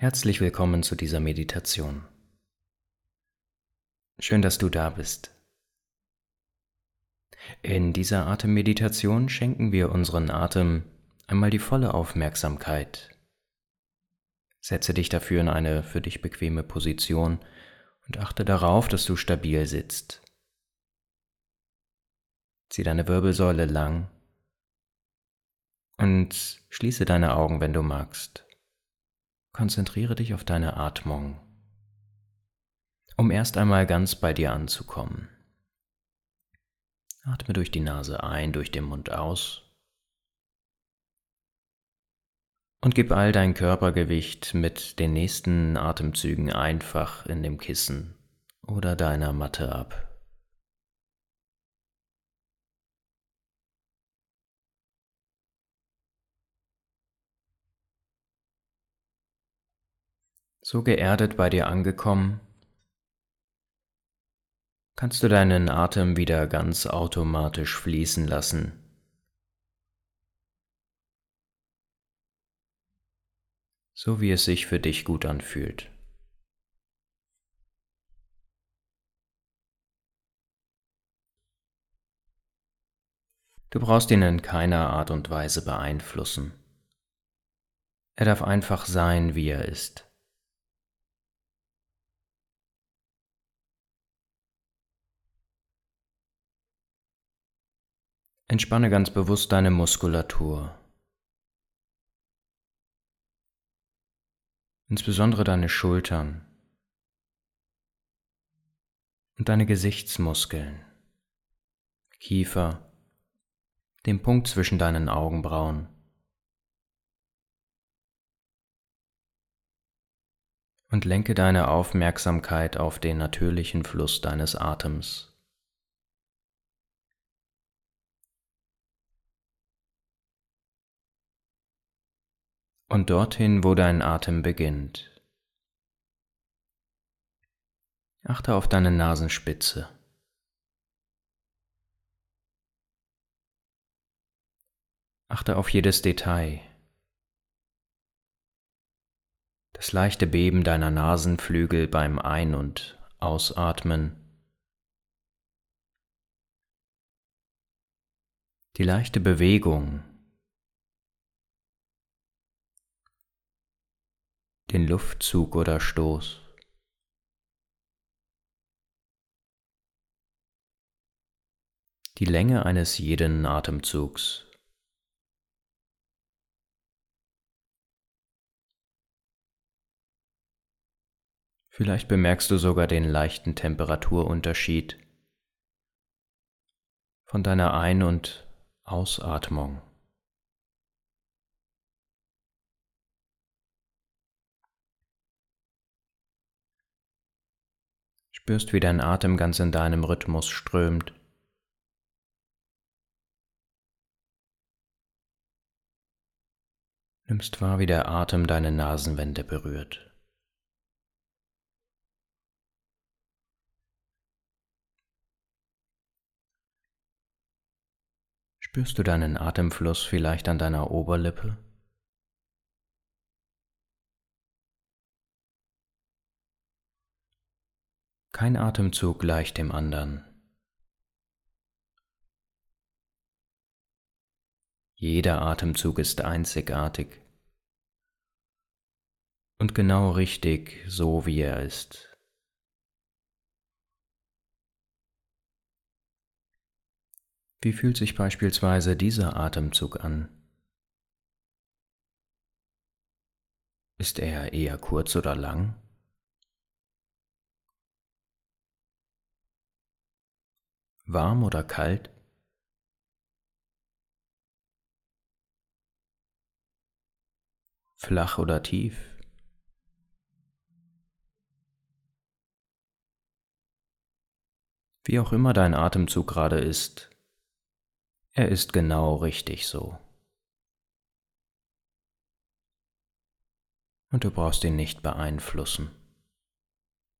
Herzlich willkommen zu dieser Meditation. Schön, dass du da bist. In dieser Atemmeditation schenken wir unseren Atem einmal die volle Aufmerksamkeit. Setze dich dafür in eine für dich bequeme Position und achte darauf, dass du stabil sitzt. Zieh deine Wirbelsäule lang und schließe deine Augen, wenn du magst. Konzentriere dich auf deine Atmung, um erst einmal ganz bei dir anzukommen. Atme durch die Nase ein, durch den Mund aus und gib all dein Körpergewicht mit den nächsten Atemzügen einfach in dem Kissen oder deiner Matte ab. So geerdet bei dir angekommen, kannst du deinen Atem wieder ganz automatisch fließen lassen. So wie es sich für dich gut anfühlt. Du brauchst ihn in keiner Art und Weise beeinflussen. Er darf einfach sein, wie er ist. Entspanne ganz bewusst deine Muskulatur. Insbesondere deine Schultern und deine Gesichtsmuskeln, Kiefer, den Punkt zwischen deinen Augenbrauen. Und lenke deine Aufmerksamkeit auf den natürlichen Fluss deines Atems. Und dorthin, wo dein Atem beginnt. Achte auf deine Nasenspitze. Achte auf jedes Detail. Das leichte Beben deiner Nasenflügel beim Ein- und Ausatmen. Die leichte Bewegung den Luftzug oder Stoß. Die Länge eines jeden Atemzugs. Vielleicht bemerkst du sogar den leichten Temperaturunterschied von deiner Ein- und Ausatmung. Spürst, wie dein Atem ganz in deinem Rhythmus strömt. Nimmst wahr, wie der Atem deine Nasenwände berührt. Spürst du deinen Atemfluss vielleicht an deiner Oberlippe? Kein Atemzug gleicht dem anderen. Jeder Atemzug ist einzigartig und genau richtig, so wie er ist. Wie fühlt sich beispielsweise dieser Atemzug an? Ist er eher kurz oder lang? Warm oder kalt? Flach oder tief? Wie auch immer dein Atemzug gerade ist, er ist genau richtig so. Und du brauchst ihn nicht beeinflussen,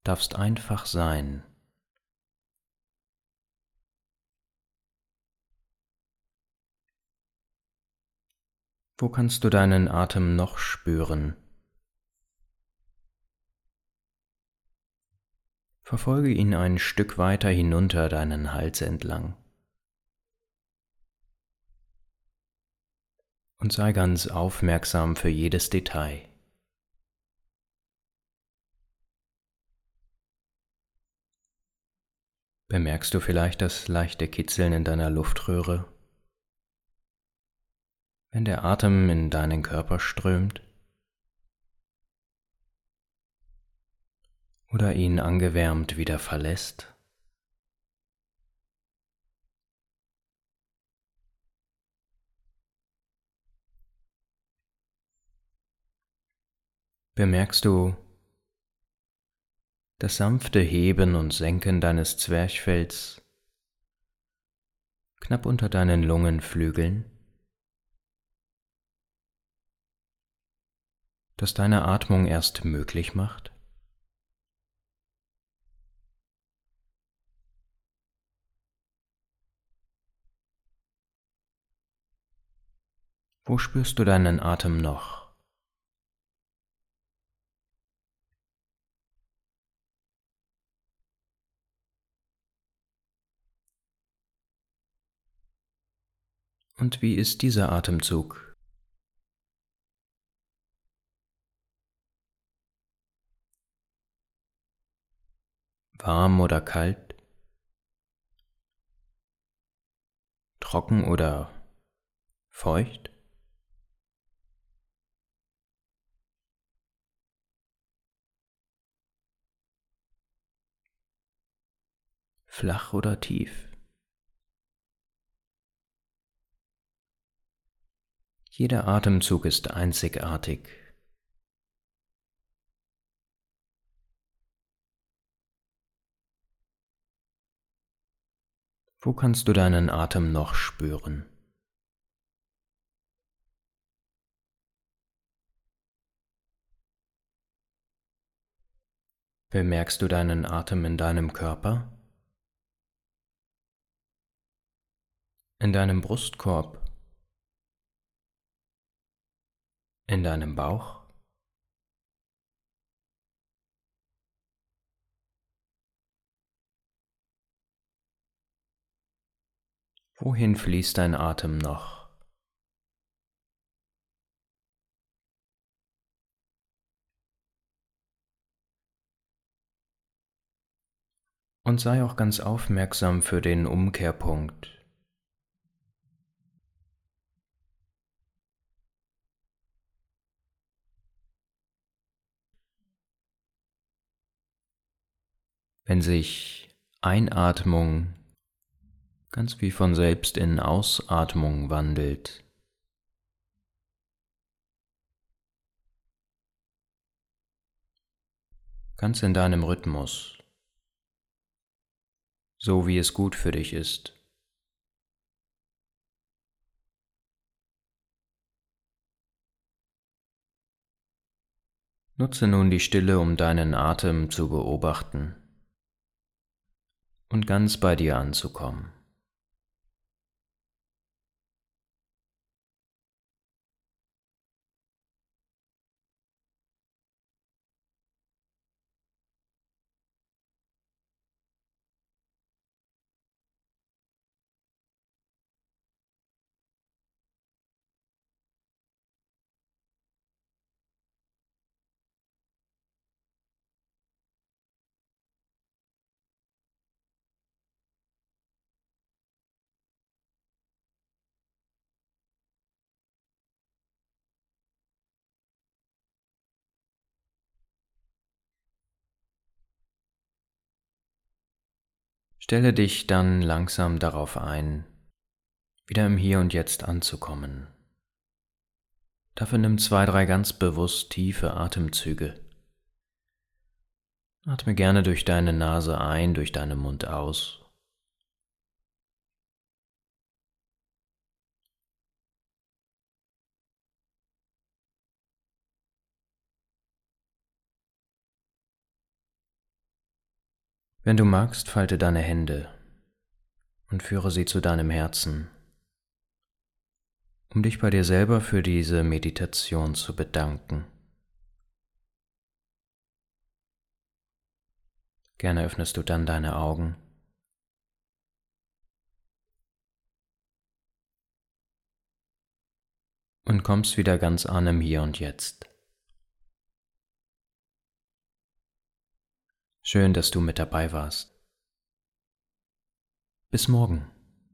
darfst einfach sein. Wo kannst du deinen Atem noch spüren? Verfolge ihn ein Stück weiter hinunter deinen Hals entlang. Und sei ganz aufmerksam für jedes Detail. Bemerkst du vielleicht das leichte Kitzeln in deiner Luftröhre? Wenn der Atem in deinen Körper strömt? oder ihn angewärmt wieder verlässt. Bemerkst du das sanfte Heben und Senken deines Zwerchfells knapp unter deinen Lungenflügeln, das deine Atmung erst möglich macht? Wo spürst du deinen Atem noch? Und wie ist dieser Atemzug? Warm oder kalt? Trocken oder feucht? flach oder tief. Jeder Atemzug ist einzigartig. Wo kannst du deinen Atem noch spüren? Bemerkst du deinen Atem in deinem Körper? in deinem Brustkorb, in deinem Bauch. Wohin fließt dein Atem noch? Und sei auch ganz aufmerksam für den Umkehrpunkt. wenn sich Einatmung ganz wie von selbst in Ausatmung wandelt. Ganz in deinem Rhythmus, so wie es gut für dich ist. Nutze nun die Stille, um deinen Atem zu beobachten und ganz bei dir anzukommen. Stelle dich dann langsam darauf ein, wieder im Hier und Jetzt anzukommen. Dafür nimm zwei, drei ganz bewusst tiefe Atemzüge. Atme gerne durch deine Nase ein, durch deinen Mund aus. Wenn du magst, falte deine Hände und führe sie zu deinem Herzen, um dich bei dir selber für diese Meditation zu bedanken. Gerne öffnest du dann deine Augen. Und kommst wieder ganz an im Hier und Jetzt. Schön, dass du mit dabei warst. Bis morgen.